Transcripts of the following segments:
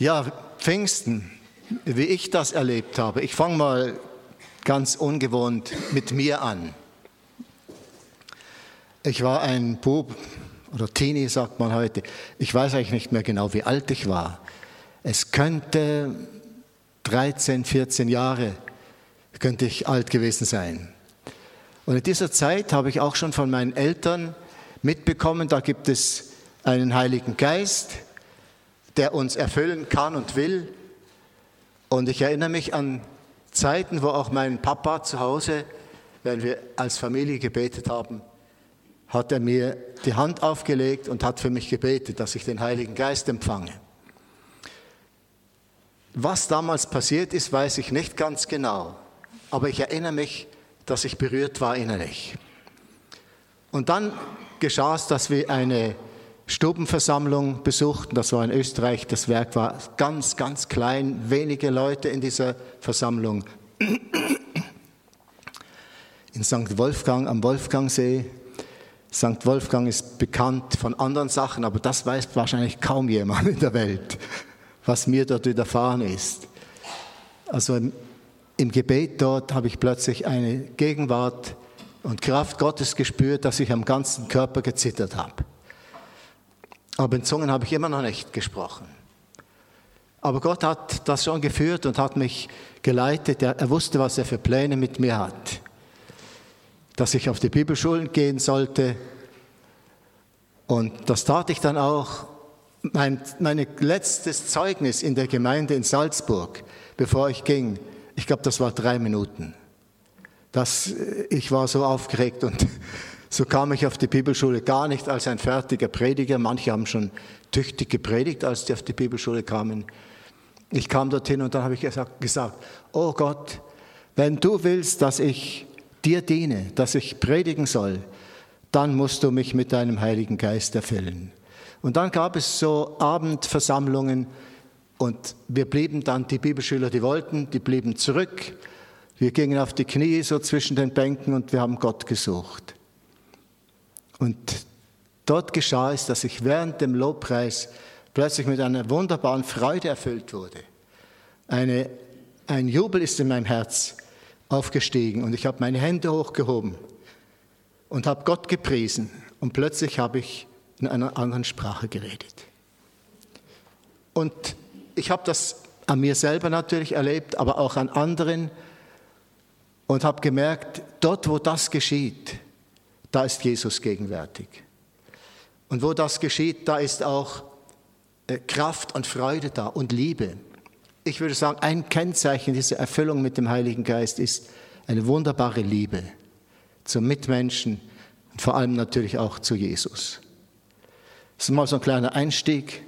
Ja, Pfingsten, wie ich das erlebt habe. Ich fange mal ganz ungewohnt mit mir an. Ich war ein Bub oder Teenie, sagt man heute. Ich weiß eigentlich nicht mehr genau, wie alt ich war. Es könnte 13, 14 Jahre könnte ich alt gewesen sein. Und in dieser Zeit habe ich auch schon von meinen Eltern mitbekommen, da gibt es einen Heiligen Geist, der uns erfüllen kann und will. Und ich erinnere mich an Zeiten, wo auch mein Papa zu Hause, wenn wir als Familie gebetet haben, hat er mir die Hand aufgelegt und hat für mich gebetet, dass ich den Heiligen Geist empfange. Was damals passiert ist, weiß ich nicht ganz genau, aber ich erinnere mich, dass ich berührt war innerlich. Und dann geschah es, dass wir eine Stubenversammlung besuchten. Das war in Österreich. Das Werk war ganz, ganz klein, wenige Leute in dieser Versammlung. In St. Wolfgang am Wolfgangsee. St. Wolfgang ist bekannt von anderen Sachen, aber das weiß wahrscheinlich kaum jemand in der Welt, was mir dort widerfahren ist. Also im, im Gebet dort habe ich plötzlich eine Gegenwart und Kraft Gottes gespürt, dass ich am ganzen Körper gezittert habe. Aber in Zungen habe ich immer noch nicht gesprochen. Aber Gott hat das schon geführt und hat mich geleitet. Er, er wusste, was er für Pläne mit mir hat. Dass ich auf die Bibelschulen gehen sollte. Und das tat ich dann auch. Mein meine letztes Zeugnis in der Gemeinde in Salzburg, bevor ich ging, ich glaube, das war drei Minuten. Das, ich war so aufgeregt und so kam ich auf die Bibelschule gar nicht als ein fertiger Prediger. Manche haben schon tüchtig gepredigt, als die auf die Bibelschule kamen. Ich kam dorthin und dann habe ich gesagt, oh Gott, wenn du willst, dass ich dir diene, dass ich predigen soll, dann musst du mich mit deinem Heiligen Geist erfüllen. Und dann gab es so Abendversammlungen und wir blieben dann, die Bibelschüler, die wollten, die blieben zurück. Wir gingen auf die Knie so zwischen den Bänken und wir haben Gott gesucht. Und dort geschah es, dass ich während dem Lobpreis plötzlich mit einer wunderbaren Freude erfüllt wurde. Eine, ein Jubel ist in meinem Herz aufgestiegen und ich habe meine Hände hochgehoben und habe Gott gepriesen und plötzlich habe ich in einer anderen Sprache geredet. Und ich habe das an mir selber natürlich erlebt, aber auch an anderen und habe gemerkt, dort wo das geschieht, da ist Jesus gegenwärtig. Und wo das geschieht, da ist auch äh, Kraft und Freude da und Liebe. Ich würde sagen, ein Kennzeichen dieser Erfüllung mit dem Heiligen Geist ist eine wunderbare Liebe zum Mitmenschen und vor allem natürlich auch zu Jesus. Das ist mal so ein kleiner Einstieg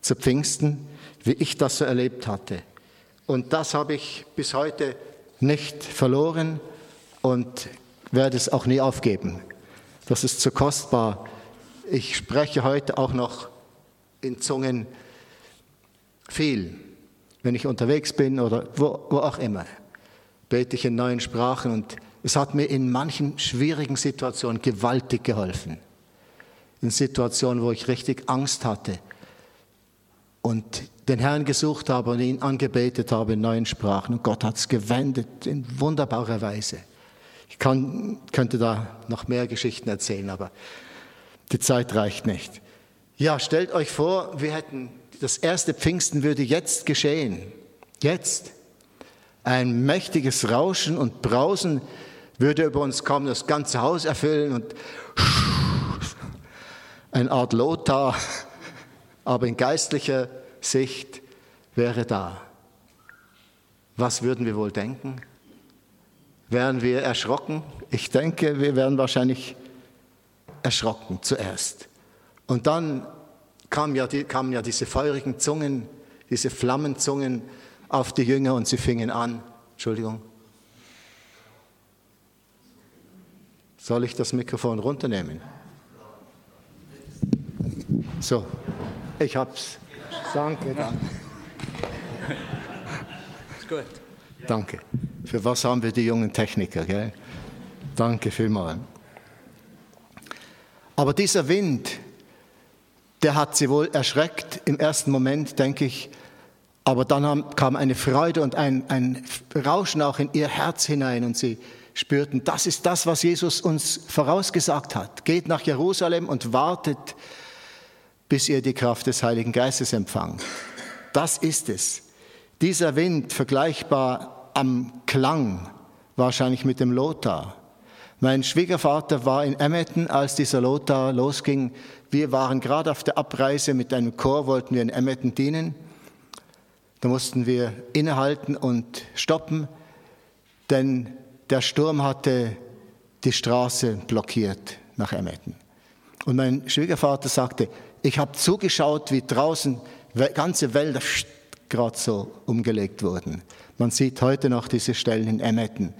zu Pfingsten, wie ich das so erlebt hatte. Und das habe ich bis heute nicht verloren und werde es auch nie aufgeben. Das ist zu kostbar. Ich spreche heute auch noch in Zungen viel. Wenn ich unterwegs bin oder wo, wo auch immer, bete ich in neuen Sprachen und es hat mir in manchen schwierigen Situationen gewaltig geholfen. In Situationen, wo ich richtig Angst hatte und den Herrn gesucht habe und ihn angebetet habe in neuen Sprachen. Und Gott hat es gewendet in wunderbarer Weise. Ich kann, könnte da noch mehr Geschichten erzählen, aber die Zeit reicht nicht. Ja, stellt euch vor, wir hätten, das erste Pfingsten würde jetzt geschehen. Jetzt. Ein mächtiges Rauschen und Brausen würde über uns kommen, das ganze Haus erfüllen und eine Art Lothar, aber in geistlicher Sicht wäre da. Was würden wir wohl denken? Wären wir erschrocken? Ich denke, wir wären wahrscheinlich erschrocken zuerst. Und dann kamen ja, die, kamen ja diese feurigen Zungen, diese Flammenzungen auf die Jünger und sie fingen an. Entschuldigung. Soll ich das Mikrofon runternehmen? So, ich hab's. Danke, danke. Ist gut. Danke. Für was haben wir die jungen Techniker, gell? Danke vielmals. Aber dieser Wind, der hat sie wohl erschreckt. Im ersten Moment, denke ich, Aber dann kam eine Freude und ein, ein Rauschen auch in ihr Herz hinein und sie spürten, das ist das, was Jesus uns vorausgesagt hat. Geht nach Jerusalem und wartet, bis ihr die Kraft des Heiligen Geistes empfangt. Das ist es. Dieser Wind, vergleichbar am Klang, wahrscheinlich mit dem Lothar. Mein Schwiegervater war in Emmetten, als dieser Lothar losging. Wir waren gerade auf der Abreise mit einem Chor, wollten wir in Emmetten dienen. Da mussten wir innehalten und stoppen, denn der Sturm hatte die Straße blockiert nach Emmetten. Und mein Schwiegervater sagte, ich habe zugeschaut, wie draußen ganze Wälder gerade so umgelegt wurden. Man sieht heute noch diese Stellen in Emmetten,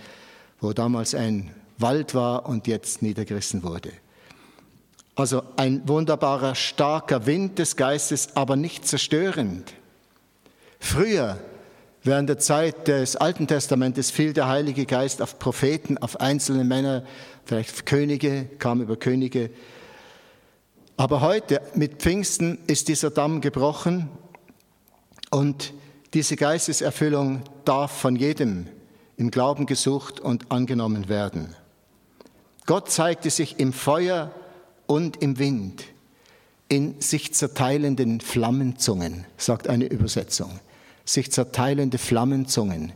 wo damals ein Wald war und jetzt niedergerissen wurde. Also ein wunderbarer, starker Wind des Geistes, aber nicht zerstörend. Früher, während der Zeit des Alten Testamentes, fiel der Heilige Geist auf Propheten, auf einzelne Männer, vielleicht Könige, kam über Könige. Aber heute, mit Pfingsten, ist dieser Damm gebrochen und diese Geisteserfüllung darf von jedem im Glauben gesucht und angenommen werden. Gott zeigte sich im Feuer und im Wind, in sich zerteilenden Flammenzungen, sagt eine Übersetzung. Sich zerteilende Flammenzungen.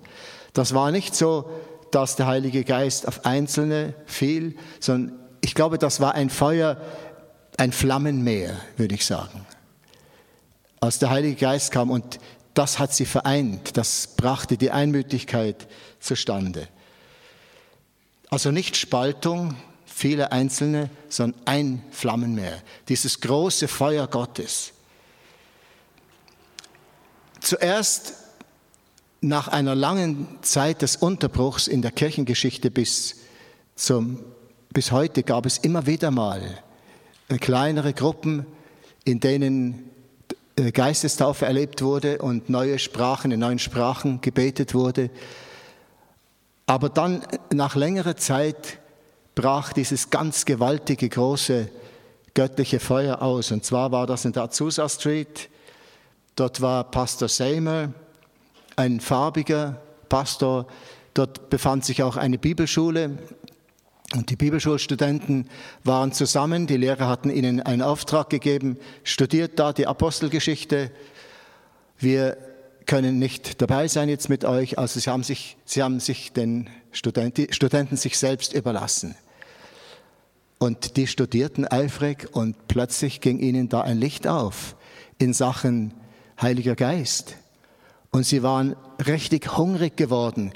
Das war nicht so, dass der Heilige Geist auf Einzelne fiel, sondern ich glaube, das war ein Feuer, ein Flammenmeer, würde ich sagen. Als der Heilige Geist kam und das hat sie vereint, das brachte die Einmütigkeit zustande. Also nicht Spaltung, viele Einzelne, sondern ein Flammenmeer, dieses große Feuer Gottes. Zuerst nach einer langen Zeit des Unterbruchs in der Kirchengeschichte bis, zum, bis heute gab es immer wieder mal kleinere Gruppen, in denen Geistestaufe erlebt wurde und neue Sprachen, in neuen Sprachen gebetet wurde. Aber dann nach längerer Zeit brach dieses ganz gewaltige, große göttliche Feuer aus. Und zwar war das in der Azusa Street. Dort war Pastor Seymour, ein farbiger Pastor. Dort befand sich auch eine Bibelschule. Und die Bibelschulstudenten waren zusammen. Die Lehrer hatten ihnen einen Auftrag gegeben. Studiert da die Apostelgeschichte. Wir können nicht dabei sein jetzt mit euch. Also sie haben sich, sie haben sich den Studenten, Studenten sich selbst überlassen. Und die studierten eifrig und plötzlich ging ihnen da ein Licht auf in Sachen Heiliger Geist. Und sie waren richtig hungrig geworden.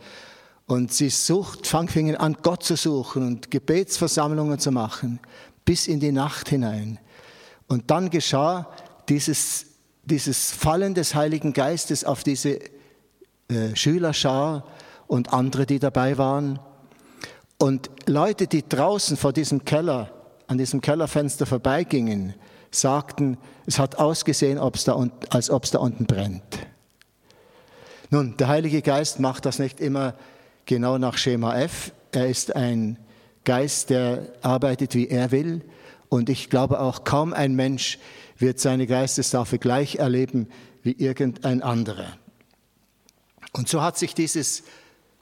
Und sie sucht, fingen an, Gott zu suchen und Gebetsversammlungen zu machen, bis in die Nacht hinein. Und dann geschah dieses dieses Fallen des Heiligen Geistes auf diese äh, Schülerschar und andere, die dabei waren. Und Leute, die draußen vor diesem Keller, an diesem Kellerfenster vorbeigingen, sagten, es hat ausgesehen, da, als ob es da unten brennt. Nun, der Heilige Geist macht das nicht immer genau nach Schema F. Er ist ein Geist, der arbeitet, wie er will. Und ich glaube auch, kaum ein Mensch wird seine Geistestaufe gleich erleben wie irgendein anderer. Und so hat sich dieses,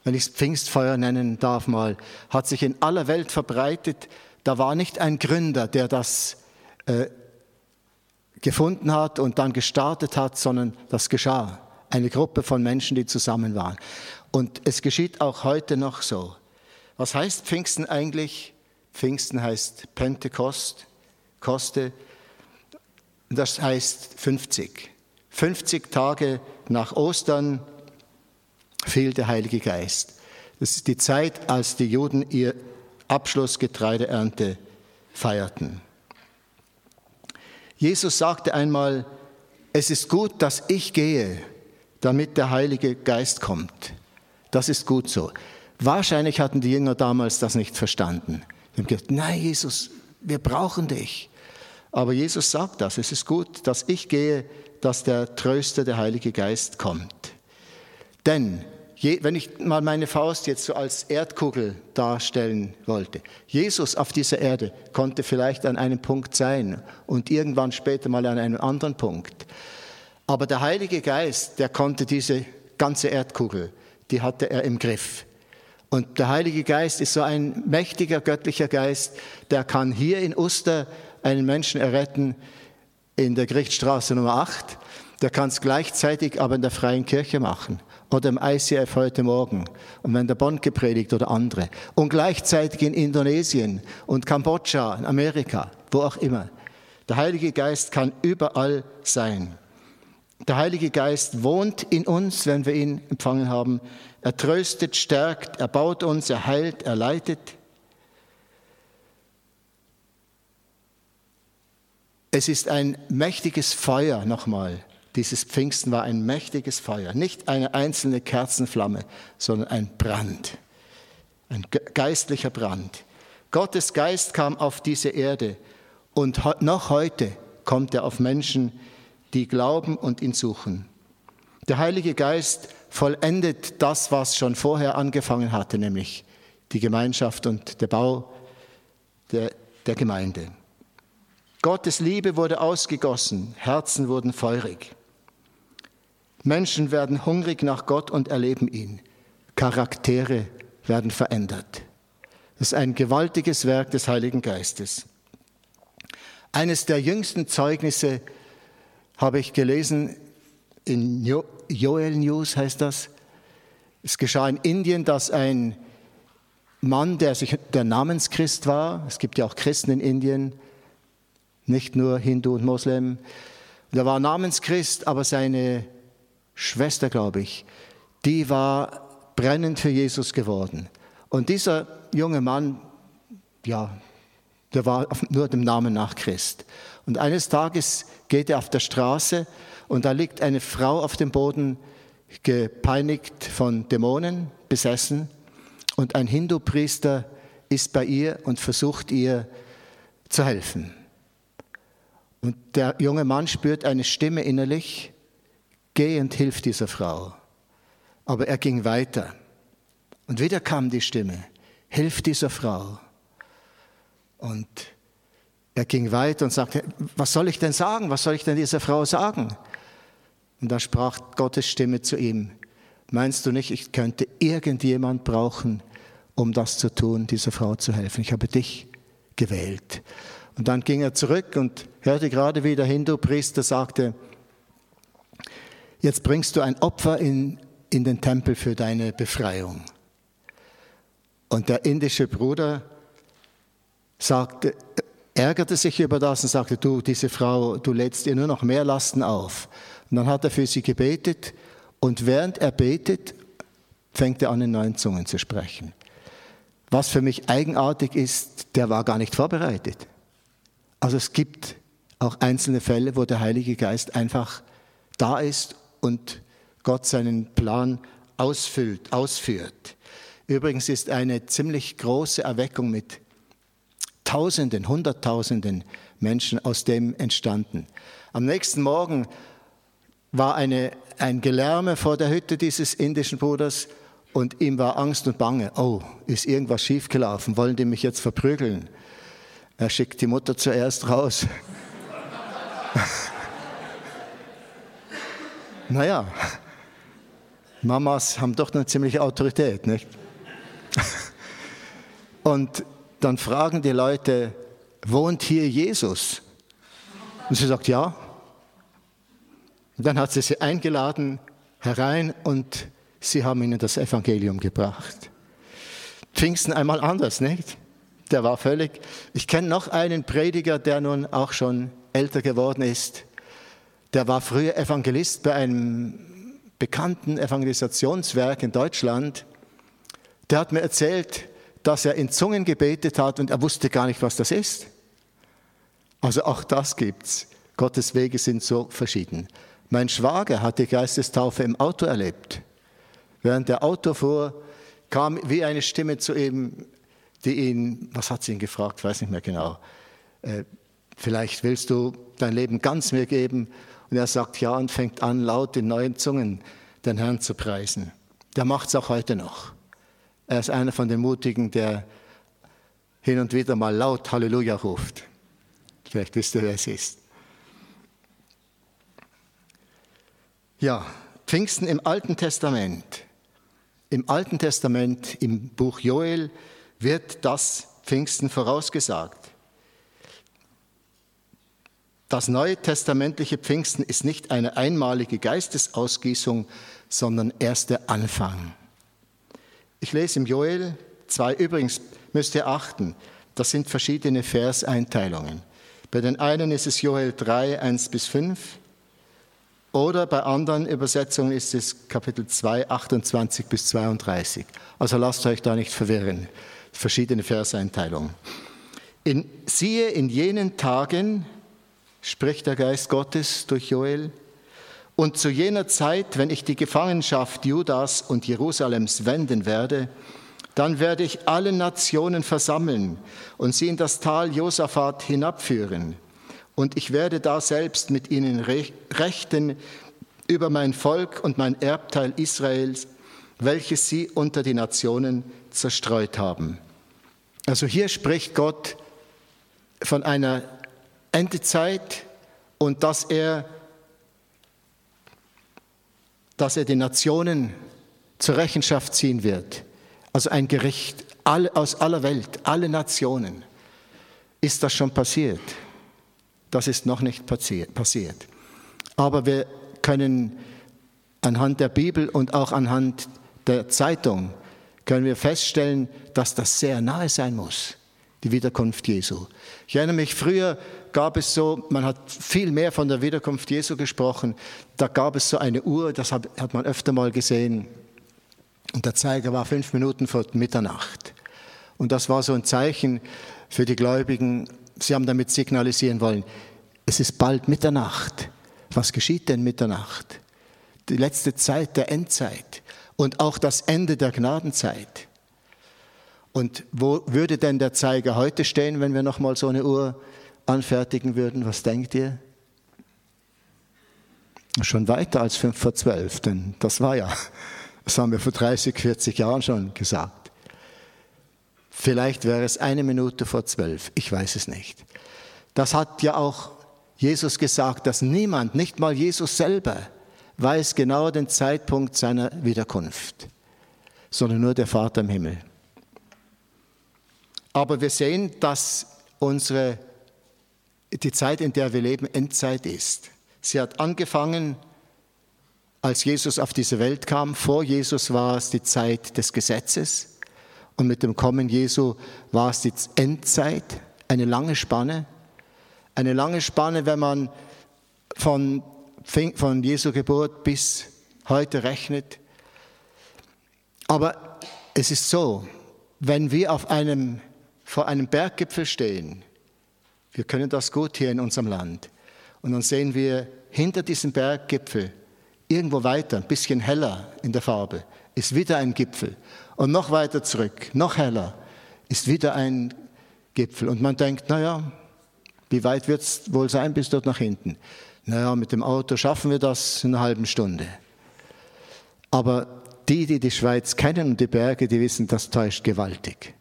wenn ich es Pfingstfeuer nennen darf mal, hat sich in aller Welt verbreitet. Da war nicht ein Gründer, der das äh, gefunden hat und dann gestartet hat, sondern das geschah. Eine Gruppe von Menschen, die zusammen waren. Und es geschieht auch heute noch so. Was heißt Pfingsten eigentlich? Pfingsten heißt Pentekost, Koste, das heißt 50. 50 Tage nach Ostern fiel der Heilige Geist. Das ist die Zeit, als die Juden ihr Abschlussgetreideernte feierten. Jesus sagte einmal, es ist gut, dass ich gehe, damit der Heilige Geist kommt. Das ist gut so. Wahrscheinlich hatten die Jünger damals das nicht verstanden. Sie haben gesagt, nein, Jesus, wir brauchen dich. Aber Jesus sagt das, es ist gut, dass ich gehe, dass der Tröster, der Heilige Geist kommt. Denn, wenn ich mal meine Faust jetzt so als Erdkugel darstellen wollte, Jesus auf dieser Erde konnte vielleicht an einem Punkt sein und irgendwann später mal an einem anderen Punkt. Aber der Heilige Geist, der konnte diese ganze Erdkugel, die hatte er im Griff. Und der Heilige Geist ist so ein mächtiger göttlicher Geist, der kann hier in Uster einen Menschen erretten in der Gerichtsstraße Nummer 8. Der kann es gleichzeitig aber in der freien Kirche machen oder im ICF heute Morgen und wenn der Bond gepredigt oder andere. Und gleichzeitig in Indonesien und Kambodscha, in Amerika, wo auch immer. Der Heilige Geist kann überall sein. Der Heilige Geist wohnt in uns, wenn wir ihn empfangen haben. Er tröstet, stärkt, er baut uns, er heilt, er leitet. Es ist ein mächtiges Feuer nochmal. Dieses Pfingsten war ein mächtiges Feuer, nicht eine einzelne Kerzenflamme, sondern ein Brand, ein geistlicher Brand. Gottes Geist kam auf diese Erde und noch heute kommt er auf Menschen, die glauben und ihn suchen. Der Heilige Geist vollendet das, was schon vorher angefangen hatte, nämlich die Gemeinschaft und der Bau der, der Gemeinde. Gottes Liebe wurde ausgegossen, Herzen wurden feurig. Menschen werden hungrig nach Gott und erleben ihn. Charaktere werden verändert. Das ist ein gewaltiges Werk des Heiligen Geistes. Eines der jüngsten Zeugnisse habe ich gelesen in Joel News heißt das. Es geschah in Indien, dass ein Mann, der, sich, der Namenschrist war, es gibt ja auch Christen in Indien, nicht nur Hindu und Moslem, der war Namenschrist, aber seine Schwester, glaube ich, die war brennend für Jesus geworden. Und dieser junge Mann, ja, der war nur dem Namen nach Christ. Und eines Tages geht er auf der Straße und da liegt eine Frau auf dem Boden, gepeinigt von Dämonen, besessen. Und ein Hindu-Priester ist bei ihr und versucht ihr zu helfen. Und der junge Mann spürt eine Stimme innerlich, geh und hilf dieser Frau. Aber er ging weiter. Und wieder kam die Stimme, hilf dieser Frau. Und er ging weiter und sagte, was soll ich denn sagen? Was soll ich denn dieser Frau sagen? Und da sprach Gottes Stimme zu ihm, meinst du nicht, ich könnte irgendjemand brauchen, um das zu tun, dieser Frau zu helfen? Ich habe dich gewählt. Und dann ging er zurück und hörte gerade, wie der Hindu-Priester sagte, jetzt bringst du ein Opfer in, in den Tempel für deine Befreiung. Und der indische Bruder sagte, ärgerte sich über das und sagte, du, diese Frau, du lädst ihr nur noch mehr Lasten auf. Und dann hat er für sie gebetet und während er betet, fängt er an, in neuen Zungen zu sprechen. Was für mich eigenartig ist, der war gar nicht vorbereitet. Also es gibt auch einzelne Fälle, wo der Heilige Geist einfach da ist und Gott seinen Plan ausfüllt, ausführt. Übrigens ist eine ziemlich große Erweckung mit Tausenden, Hunderttausenden Menschen aus dem entstanden. Am nächsten Morgen war eine, ein Gelärme vor der Hütte dieses indischen Bruders und ihm war Angst und Bange. Oh, ist irgendwas schiefgelaufen? Wollen die mich jetzt verprügeln? Er schickt die Mutter zuerst raus. naja, Mamas haben doch eine ziemliche Autorität, nicht? Und dann fragen die Leute, wohnt hier Jesus? Und sie sagt, ja. Und dann hat sie sie eingeladen herein und sie haben ihnen das Evangelium gebracht. Pfingsten einmal anders, nicht? Der war völlig. Ich kenne noch einen Prediger, der nun auch schon älter geworden ist. Der war früher Evangelist bei einem bekannten Evangelisationswerk in Deutschland. Der hat mir erzählt, dass er in Zungen gebetet hat und er wusste gar nicht, was das ist. Also auch das gibt's. Gottes Wege sind so verschieden. Mein Schwager hat die Geistestaufe im Auto erlebt. Während der Auto fuhr, kam wie eine Stimme zu ihm, die ihn, was hat sie ihn gefragt, weiß nicht mehr genau, äh, vielleicht willst du dein Leben ganz mir geben. Und er sagt ja und fängt an, laut in neuen Zungen den Herrn zu preisen. Der macht es auch heute noch. Er ist einer von den Mutigen, der hin und wieder mal laut Halleluja ruft. Vielleicht wisst ihr, wer es ist. Ja, Pfingsten im Alten Testament. Im Alten Testament, im Buch Joel, wird das Pfingsten vorausgesagt. Das neue testamentliche Pfingsten ist nicht eine einmalige Geistesausgießung, sondern erst der Anfang. Ich lese im Joel 2, übrigens müsst ihr achten, das sind verschiedene Verseinteilungen. Bei den einen ist es Joel 3, 1 bis 5 oder bei anderen Übersetzungen ist es Kapitel 2, 28 bis 32. Also lasst euch da nicht verwirren. Verschiedene Verseinteilungen. In, siehe, in jenen Tagen spricht der Geist Gottes durch Joel. Und zu jener Zeit, wenn ich die Gefangenschaft Judas und Jerusalems wenden werde, dann werde ich alle Nationen versammeln und sie in das Tal Josaphat hinabführen. Und ich werde da selbst mit ihnen rechten über mein Volk und mein Erbteil Israels, welches sie unter die Nationen zerstreut haben. Also hier spricht Gott von einer Endezeit und dass er, dass er die Nationen zur Rechenschaft ziehen wird. Also ein Gericht aus aller Welt, alle Nationen. Ist das schon passiert? Das ist noch nicht passiert. Aber wir können anhand der Bibel und auch anhand der Zeitung können wir feststellen, dass das sehr nahe sein muss, die Wiederkunft Jesu. Ich erinnere mich, früher gab es so, man hat viel mehr von der Wiederkunft Jesu gesprochen, da gab es so eine Uhr, das hat, hat man öfter mal gesehen, und der Zeiger war fünf Minuten vor Mitternacht. Und das war so ein Zeichen für die Gläubigen, sie haben damit signalisieren wollen, es ist bald Mitternacht. Was geschieht denn Mitternacht? Die letzte Zeit der Endzeit und auch das Ende der Gnadenzeit. Und wo würde denn der Zeiger heute stehen, wenn wir nochmal so eine Uhr anfertigen würden? Was denkt ihr? Schon weiter als fünf vor zwölf, denn das war ja, das haben wir vor 30, 40 Jahren schon gesagt. Vielleicht wäre es eine Minute vor zwölf, ich weiß es nicht. Das hat ja auch Jesus gesagt, dass niemand, nicht mal Jesus selber, weiß genau den Zeitpunkt seiner Wiederkunft, sondern nur der Vater im Himmel. Aber wir sehen, dass unsere, die Zeit, in der wir leben, Endzeit ist. Sie hat angefangen, als Jesus auf diese Welt kam. Vor Jesus war es die Zeit des Gesetzes und mit dem Kommen Jesu war es die Endzeit, eine lange Spanne. Eine lange Spanne, wenn man von, von Jesu Geburt bis heute rechnet. Aber es ist so, wenn wir auf einem vor einem Berggipfel stehen, wir können das gut hier in unserem Land, und dann sehen wir hinter diesem Berggipfel, irgendwo weiter, ein bisschen heller in der Farbe, ist wieder ein Gipfel. Und noch weiter zurück, noch heller, ist wieder ein Gipfel. Und man denkt, naja, wie weit wird es wohl sein bis dort nach hinten? Naja, mit dem Auto schaffen wir das in einer halben Stunde. Aber die, die die Schweiz kennen und die Berge, die wissen, das täuscht gewaltig.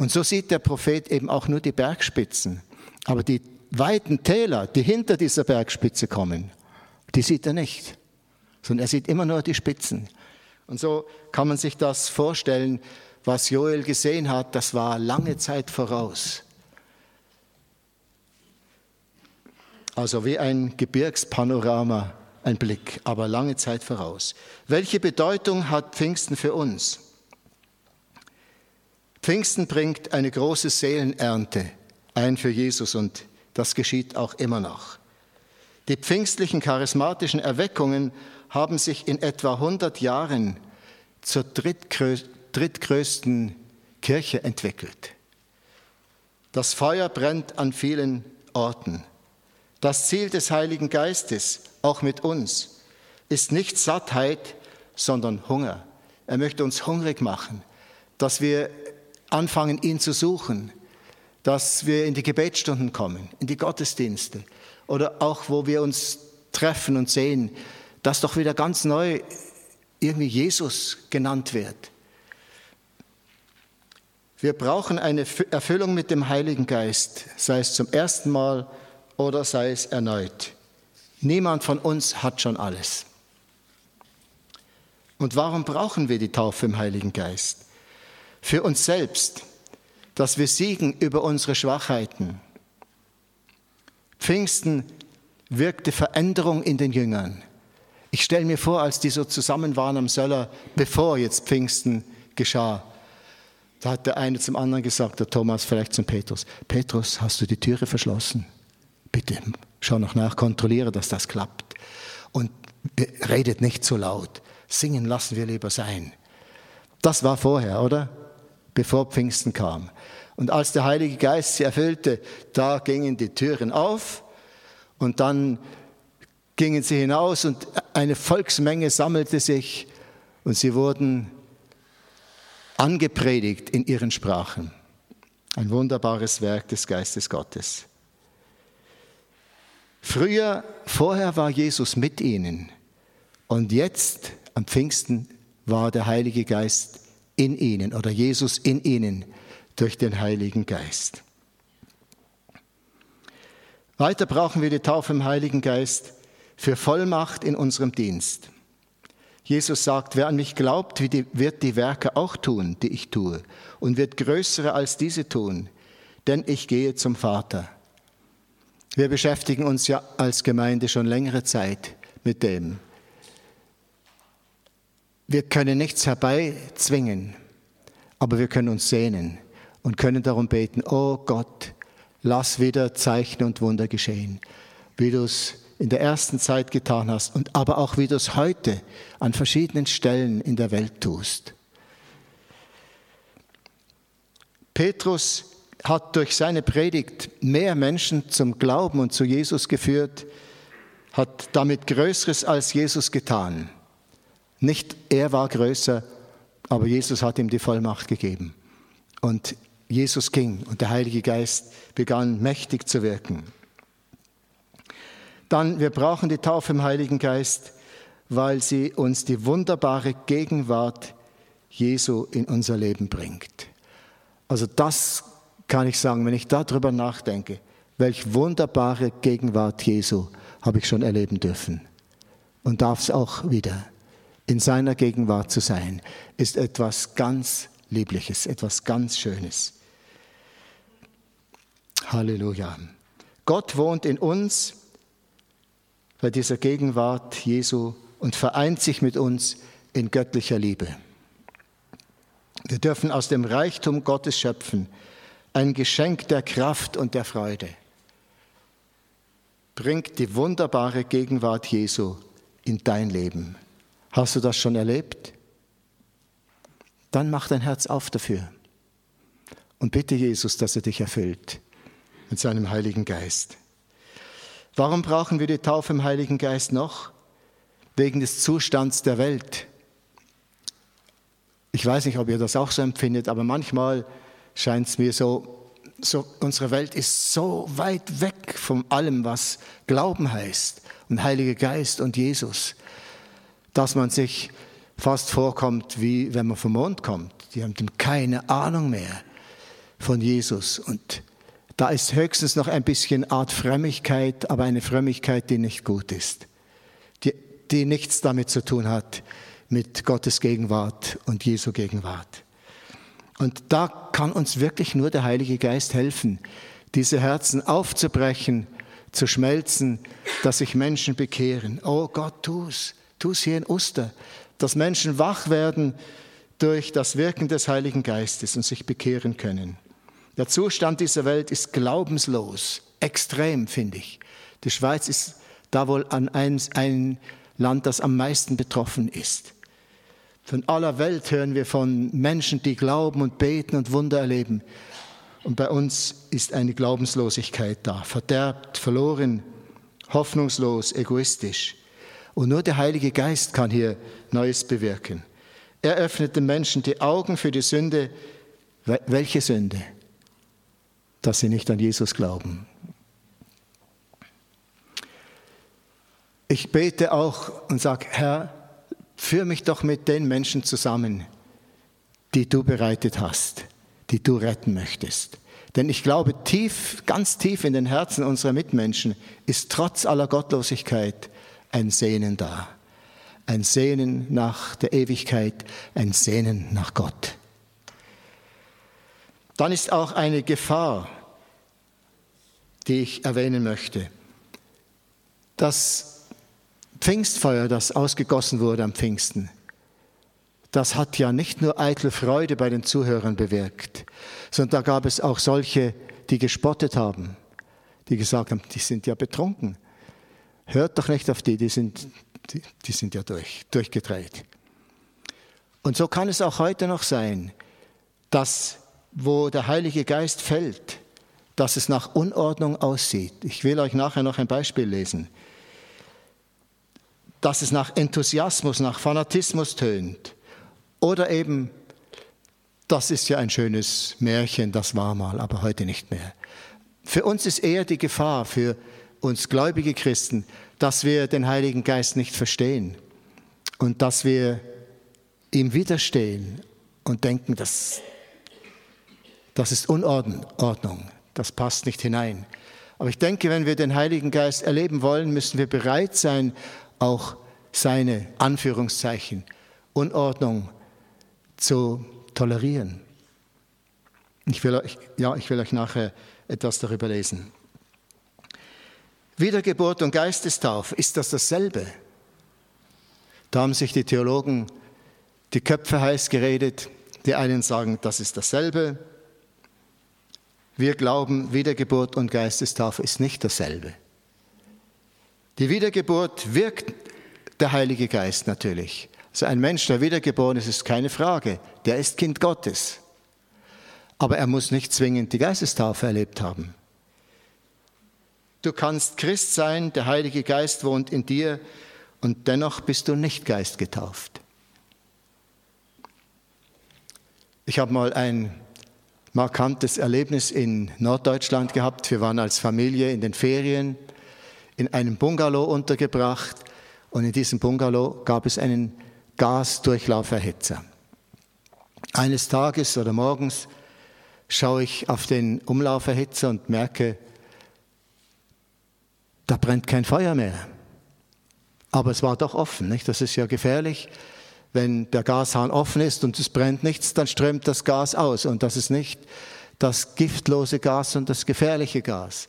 Und so sieht der Prophet eben auch nur die Bergspitzen. Aber die weiten Täler, die hinter dieser Bergspitze kommen, die sieht er nicht, sondern er sieht immer nur die Spitzen. Und so kann man sich das vorstellen, was Joel gesehen hat, das war lange Zeit voraus. Also wie ein Gebirgspanorama, ein Blick, aber lange Zeit voraus. Welche Bedeutung hat Pfingsten für uns? Pfingsten bringt eine große Seelenernte ein für Jesus und das geschieht auch immer noch. Die pfingstlichen charismatischen Erweckungen haben sich in etwa 100 Jahren zur drittgrößten Kirche entwickelt. Das Feuer brennt an vielen Orten. Das Ziel des Heiligen Geistes, auch mit uns, ist nicht Sattheit, sondern Hunger. Er möchte uns hungrig machen, dass wir anfangen, ihn zu suchen, dass wir in die Gebetsstunden kommen, in die Gottesdienste oder auch, wo wir uns treffen und sehen, dass doch wieder ganz neu irgendwie Jesus genannt wird. Wir brauchen eine Erfüllung mit dem Heiligen Geist, sei es zum ersten Mal oder sei es erneut. Niemand von uns hat schon alles. Und warum brauchen wir die Taufe im Heiligen Geist? Für uns selbst, dass wir siegen über unsere Schwachheiten. Pfingsten wirkte Veränderung in den Jüngern. Ich stelle mir vor, als die so zusammen waren am Söller, bevor jetzt Pfingsten geschah, da hat der eine zum anderen gesagt, der Thomas vielleicht zum Petrus, Petrus, hast du die Türe verschlossen? Bitte, schau noch nach, kontrolliere, dass das klappt. Und redet nicht so laut. Singen lassen wir lieber sein. Das war vorher, oder? Bevor Pfingsten kam. Und als der Heilige Geist sie erfüllte, da gingen die Türen auf und dann gingen sie hinaus und eine Volksmenge sammelte sich und sie wurden angepredigt in ihren Sprachen. Ein wunderbares Werk des Geistes Gottes. Früher, vorher war Jesus mit ihnen und jetzt am Pfingsten war der Heilige Geist in ihnen oder Jesus in ihnen durch den Heiligen Geist. Weiter brauchen wir die Taufe im Heiligen Geist für Vollmacht in unserem Dienst. Jesus sagt, wer an mich glaubt, wird die Werke auch tun, die ich tue, und wird größere als diese tun, denn ich gehe zum Vater. Wir beschäftigen uns ja als Gemeinde schon längere Zeit mit dem. Wir können nichts herbeizwingen, aber wir können uns sehnen und können darum beten, oh Gott, lass wieder Zeichen und Wunder geschehen, wie du es in der ersten Zeit getan hast und aber auch wie du es heute an verschiedenen Stellen in der Welt tust. Petrus hat durch seine Predigt mehr Menschen zum Glauben und zu Jesus geführt, hat damit Größeres als Jesus getan. Nicht er war größer, aber Jesus hat ihm die Vollmacht gegeben. Und Jesus ging und der Heilige Geist begann mächtig zu wirken. Dann, wir brauchen die Taufe im Heiligen Geist, weil sie uns die wunderbare Gegenwart Jesu in unser Leben bringt. Also das kann ich sagen, wenn ich darüber nachdenke, welch wunderbare Gegenwart Jesu habe ich schon erleben dürfen und darf es auch wieder. In seiner Gegenwart zu sein, ist etwas ganz Liebliches, etwas ganz Schönes. Halleluja. Gott wohnt in uns bei dieser Gegenwart Jesu und vereint sich mit uns in göttlicher Liebe. Wir dürfen aus dem Reichtum Gottes schöpfen, ein Geschenk der Kraft und der Freude. Bringt die wunderbare Gegenwart Jesu in dein Leben. Hast du das schon erlebt? Dann mach dein Herz auf dafür und bitte Jesus, dass er dich erfüllt mit seinem Heiligen Geist. Warum brauchen wir die Taufe im Heiligen Geist noch? Wegen des Zustands der Welt. Ich weiß nicht, ob ihr das auch so empfindet, aber manchmal scheint es mir so, so, unsere Welt ist so weit weg von allem, was Glauben heißt und Heiliger Geist und Jesus, dass man sich fast vorkommt, wie wenn man vom Mond kommt. Die haben keine Ahnung mehr von Jesus und da ist höchstens noch ein bisschen Art Frömmigkeit, aber eine Frömmigkeit, die nicht gut ist, die, die nichts damit zu tun hat mit Gottes Gegenwart und Jesu Gegenwart. Und da kann uns wirklich nur der Heilige Geist helfen, diese Herzen aufzubrechen, zu schmelzen, dass sich Menschen bekehren. Oh Gott, tu's, tu's hier in Oster, dass Menschen wach werden durch das Wirken des Heiligen Geistes und sich bekehren können. Der Zustand dieser Welt ist glaubenslos, extrem, finde ich. Die Schweiz ist da wohl an ein, ein Land, das am meisten betroffen ist. Von aller Welt hören wir von Menschen, die glauben und beten und Wunder erleben. Und bei uns ist eine Glaubenslosigkeit da, verderbt, verloren, hoffnungslos, egoistisch. Und nur der Heilige Geist kann hier Neues bewirken. Er öffnet den Menschen die Augen für die Sünde. Welche Sünde? dass sie nicht an Jesus glauben. Ich bete auch und sage, Herr, führ mich doch mit den Menschen zusammen, die du bereitet hast, die du retten möchtest, Denn ich glaube, tief, ganz tief in den Herzen unserer Mitmenschen ist trotz aller Gottlosigkeit ein Sehnen da. Ein Sehnen nach der Ewigkeit, ein Sehnen nach Gott. Dann ist auch eine Gefahr, die ich erwähnen möchte. Das Pfingstfeuer, das ausgegossen wurde am Pfingsten, das hat ja nicht nur eitel Freude bei den Zuhörern bewirkt, sondern da gab es auch solche, die gespottet haben, die gesagt haben, die sind ja betrunken. Hört doch nicht auf die, die sind, die, die sind ja durch, durchgedreht. Und so kann es auch heute noch sein, dass wo der Heilige Geist fällt, dass es nach Unordnung aussieht. Ich will euch nachher noch ein Beispiel lesen. Dass es nach Enthusiasmus, nach Fanatismus tönt. Oder eben, das ist ja ein schönes Märchen, das war mal, aber heute nicht mehr. Für uns ist eher die Gefahr, für uns gläubige Christen, dass wir den Heiligen Geist nicht verstehen und dass wir ihm widerstehen und denken, das, das ist Unordnung, das passt nicht hinein. Aber ich denke, wenn wir den Heiligen Geist erleben wollen, müssen wir bereit sein, auch seine Anführungszeichen, Unordnung zu tolerieren. Ich will, euch, ja, ich will euch nachher etwas darüber lesen. Wiedergeburt und Geistestaufe, ist das dasselbe? Da haben sich die Theologen die Köpfe heiß geredet. Die einen sagen, das ist dasselbe. Wir glauben, Wiedergeburt und Geistestaufe ist nicht dasselbe. Die Wiedergeburt wirkt der Heilige Geist natürlich. Also ein Mensch, der wiedergeboren ist, ist keine Frage. Der ist Kind Gottes. Aber er muss nicht zwingend die Geistestaufe erlebt haben. Du kannst Christ sein, der Heilige Geist wohnt in dir und dennoch bist du nicht geistgetauft. Ich habe mal ein markantes Erlebnis in Norddeutschland gehabt. Wir waren als Familie in den Ferien in einem Bungalow untergebracht und in diesem Bungalow gab es einen Gasdurchlauferhitzer. Eines Tages oder morgens schaue ich auf den Umlauferhitzer und merke, da brennt kein Feuer mehr. Aber es war doch offen, nicht? Das ist ja gefährlich. Wenn der Gashahn offen ist und es brennt nichts, dann strömt das Gas aus. Und das ist nicht das giftlose Gas, sondern das gefährliche Gas.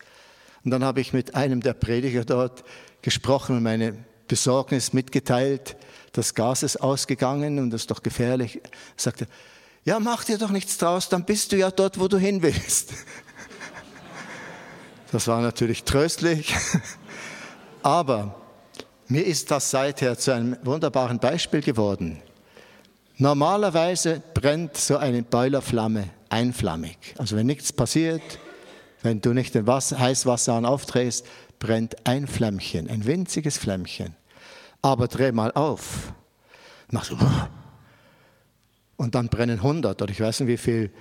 Und dann habe ich mit einem der Prediger dort gesprochen und meine Besorgnis mitgeteilt das Gas ist ausgegangen und das ist doch gefährlich. Er sagte, ja, mach dir doch nichts draus, dann bist du ja dort, wo du hin willst. Das war natürlich tröstlich, aber mir ist das seither zu einem wunderbaren Beispiel geworden. Normalerweise brennt so eine Boilerflamme einflammig. Also wenn nichts passiert, wenn du nicht den Wasser, Heißwasser an aufdrehst, brennt ein Flämmchen, ein winziges Flämmchen aber dreh mal auf. Machst du, und dann brennen 100 oder ich weiß nicht, wie viel,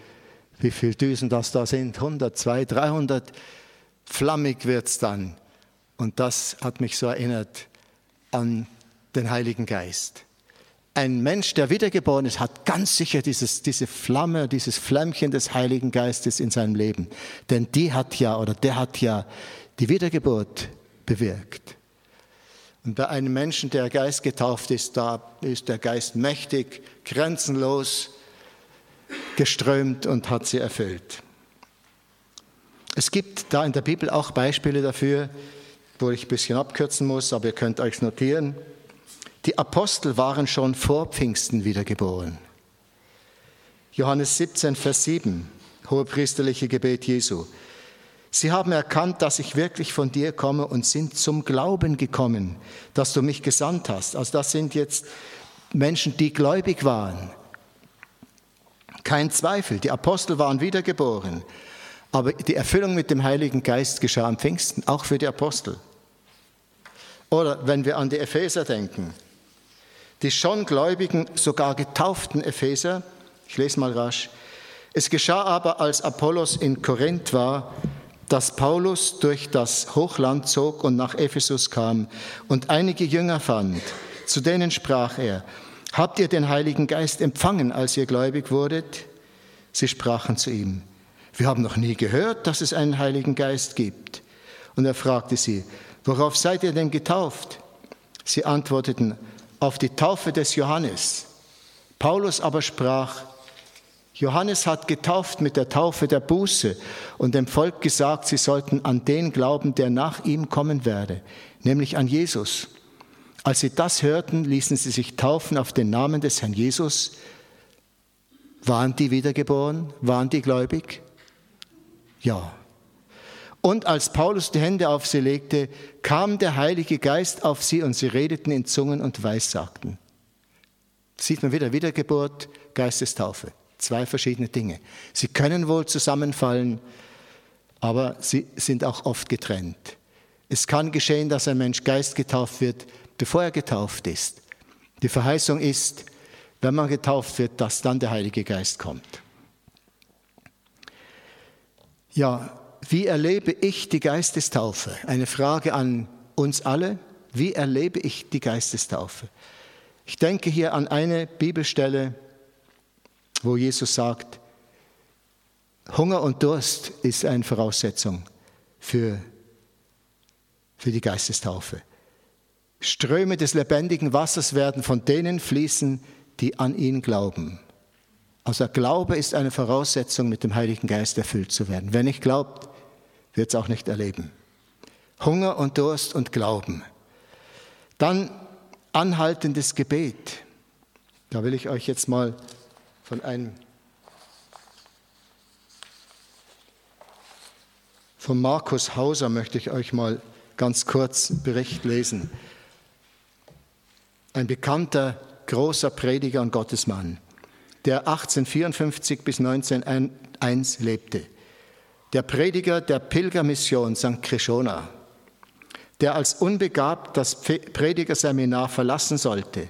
wie viel Düsen das da sind, 100, 200, 300. Flammig wird es dann. Und das hat mich so erinnert an den Heiligen Geist. Ein Mensch, der wiedergeboren ist, hat ganz sicher dieses, diese Flamme, dieses Flämmchen des Heiligen Geistes in seinem Leben. Denn die hat ja, oder der hat ja die Wiedergeburt bewirkt. Und bei einem Menschen, der Geist getauft ist, da ist der Geist mächtig, grenzenlos geströmt und hat sie erfüllt. Es gibt da in der Bibel auch Beispiele dafür, wo ich ein bisschen abkürzen muss, aber ihr könnt euch notieren. Die Apostel waren schon vor Pfingsten wiedergeboren. Johannes 17, Vers 7, hohepriesterliche Gebet Jesu. Sie haben erkannt, dass ich wirklich von dir komme und sind zum Glauben gekommen, dass du mich gesandt hast. Also das sind jetzt Menschen, die gläubig waren. Kein Zweifel, die Apostel waren wiedergeboren. Aber die Erfüllung mit dem Heiligen Geist geschah am Pfingsten, auch für die Apostel. Oder wenn wir an die Epheser denken, die schon gläubigen, sogar getauften Epheser, ich lese mal rasch, es geschah aber, als Apollos in Korinth war, dass Paulus durch das Hochland zog und nach Ephesus kam und einige Jünger fand. Zu denen sprach er, habt ihr den Heiligen Geist empfangen, als ihr gläubig wurdet? Sie sprachen zu ihm, Wir haben noch nie gehört, dass es einen Heiligen Geist gibt. Und er fragte sie, worauf seid ihr denn getauft? Sie antworteten, auf die Taufe des Johannes. Paulus aber sprach, Johannes hat getauft mit der Taufe der Buße und dem Volk gesagt, sie sollten an den glauben, der nach ihm kommen werde, nämlich an Jesus. Als sie das hörten, ließen sie sich taufen auf den Namen des Herrn Jesus. Waren die wiedergeboren? Waren die gläubig? Ja. Und als Paulus die Hände auf sie legte, kam der Heilige Geist auf sie und sie redeten in Zungen und Weissagten. Sieht man wieder Wiedergeburt, Geistestaufe. Zwei verschiedene Dinge. Sie können wohl zusammenfallen, aber sie sind auch oft getrennt. Es kann geschehen, dass ein Mensch Geist getauft wird, bevor er getauft ist. Die Verheißung ist, wenn man getauft wird, dass dann der Heilige Geist kommt. Ja, wie erlebe ich die Geistestaufe? Eine Frage an uns alle. Wie erlebe ich die Geistestaufe? Ich denke hier an eine Bibelstelle, wo Jesus sagt, Hunger und Durst ist eine Voraussetzung für, für die Geistestaufe. Ströme des lebendigen Wassers werden von denen fließen, die an ihn glauben. Also Glaube ist eine Voraussetzung, mit dem Heiligen Geist erfüllt zu werden. Wer nicht glaubt, wird es auch nicht erleben. Hunger und Durst und Glauben. Dann anhaltendes Gebet. Da will ich euch jetzt mal von einem von Markus Hauser möchte ich euch mal ganz kurz Bericht lesen. Ein bekannter, großer Prediger und Gottesmann, der 1854 bis 1901 lebte. Der Prediger der Pilgermission St. Krishona, der als unbegabt das Predigerseminar verlassen sollte,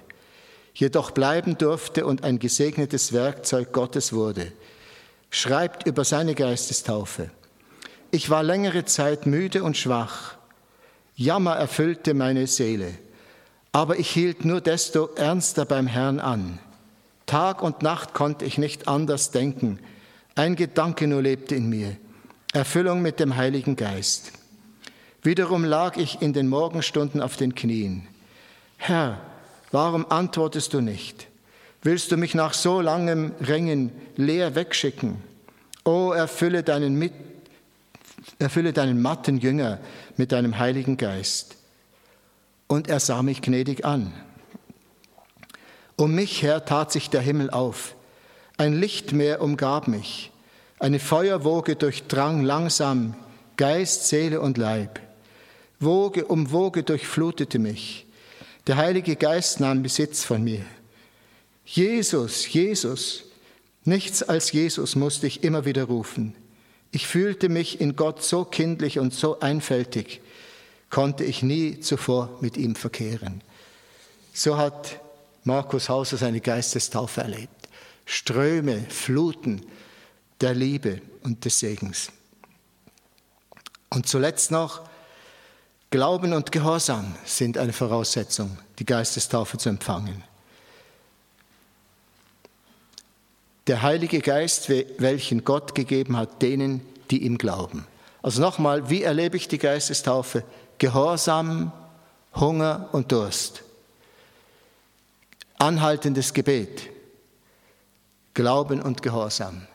jedoch bleiben durfte und ein gesegnetes Werkzeug Gottes wurde, schreibt über seine Geistestaufe. Ich war längere Zeit müde und schwach. Jammer erfüllte meine Seele, aber ich hielt nur desto ernster beim Herrn an. Tag und Nacht konnte ich nicht anders denken. Ein Gedanke nur lebte in mir. Erfüllung mit dem Heiligen Geist. Wiederum lag ich in den Morgenstunden auf den Knien. Herr, warum antwortest du nicht? Willst du mich nach so langem Ringen leer wegschicken? Oh, erfülle erfülle deinen matten Jünger mit deinem Heiligen Geist. Und er sah mich gnädig an. Um mich her tat sich der Himmel auf. Ein Lichtmeer umgab mich. Eine Feuerwoge durchdrang langsam Geist, Seele und Leib. Woge um Woge durchflutete mich. Der Heilige Geist nahm Besitz von mir. Jesus, Jesus, nichts als Jesus musste ich immer wieder rufen. Ich fühlte mich in Gott so kindlich und so einfältig, konnte ich nie zuvor mit ihm verkehren. So hat Markus Hauser seine Geistestaufe erlebt. Ströme, Fluten, der Liebe und des Segens. Und zuletzt noch, Glauben und Gehorsam sind eine Voraussetzung, die Geistestaufe zu empfangen. Der Heilige Geist, welchen Gott gegeben hat, denen, die ihm glauben. Also nochmal, wie erlebe ich die Geistestaufe? Gehorsam, Hunger und Durst. Anhaltendes Gebet. Glauben und Gehorsam.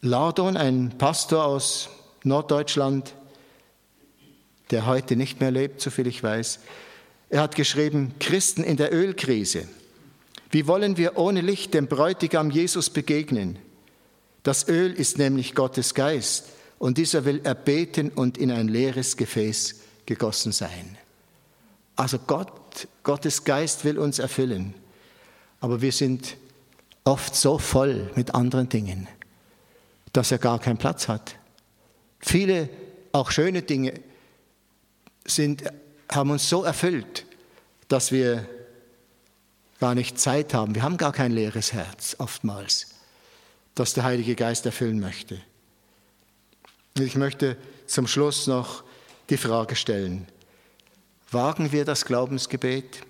Lardon, ein Pastor aus Norddeutschland, der heute nicht mehr lebt, soviel ich weiß, er hat geschrieben, Christen in der Ölkrise. Wie wollen wir ohne Licht dem Bräutigam Jesus begegnen? Das Öl ist nämlich Gottes Geist und dieser will erbeten und in ein leeres Gefäß gegossen sein. Also Gott, Gottes Geist will uns erfüllen, aber wir sind oft so voll mit anderen Dingen dass er gar keinen Platz hat. Viele, auch schöne Dinge, sind, haben uns so erfüllt, dass wir gar nicht Zeit haben. Wir haben gar kein leeres Herz oftmals, das der Heilige Geist erfüllen möchte. Ich möchte zum Schluss noch die Frage stellen, wagen wir das Glaubensgebet?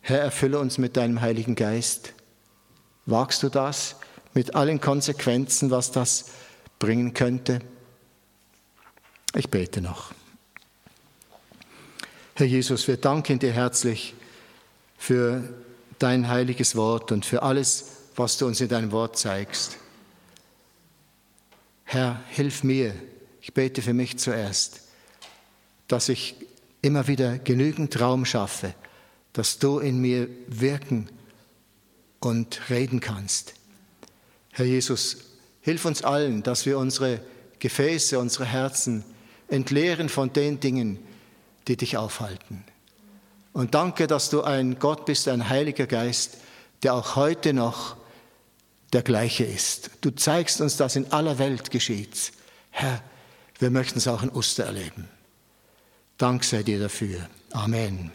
Herr, erfülle uns mit deinem Heiligen Geist. Wagst du das? mit allen Konsequenzen, was das bringen könnte. Ich bete noch. Herr Jesus, wir danken dir herzlich für dein heiliges Wort und für alles, was du uns in deinem Wort zeigst. Herr, hilf mir, ich bete für mich zuerst, dass ich immer wieder genügend Raum schaffe, dass du in mir wirken und reden kannst. Herr Jesus, hilf uns allen, dass wir unsere Gefäße, unsere Herzen entleeren von den Dingen, die dich aufhalten. Und danke, dass du ein Gott bist, ein Heiliger Geist, der auch heute noch der gleiche ist. Du zeigst uns, dass in aller Welt geschieht. Herr, wir möchten es auch in Oster erleben. Dank sei dir dafür. Amen.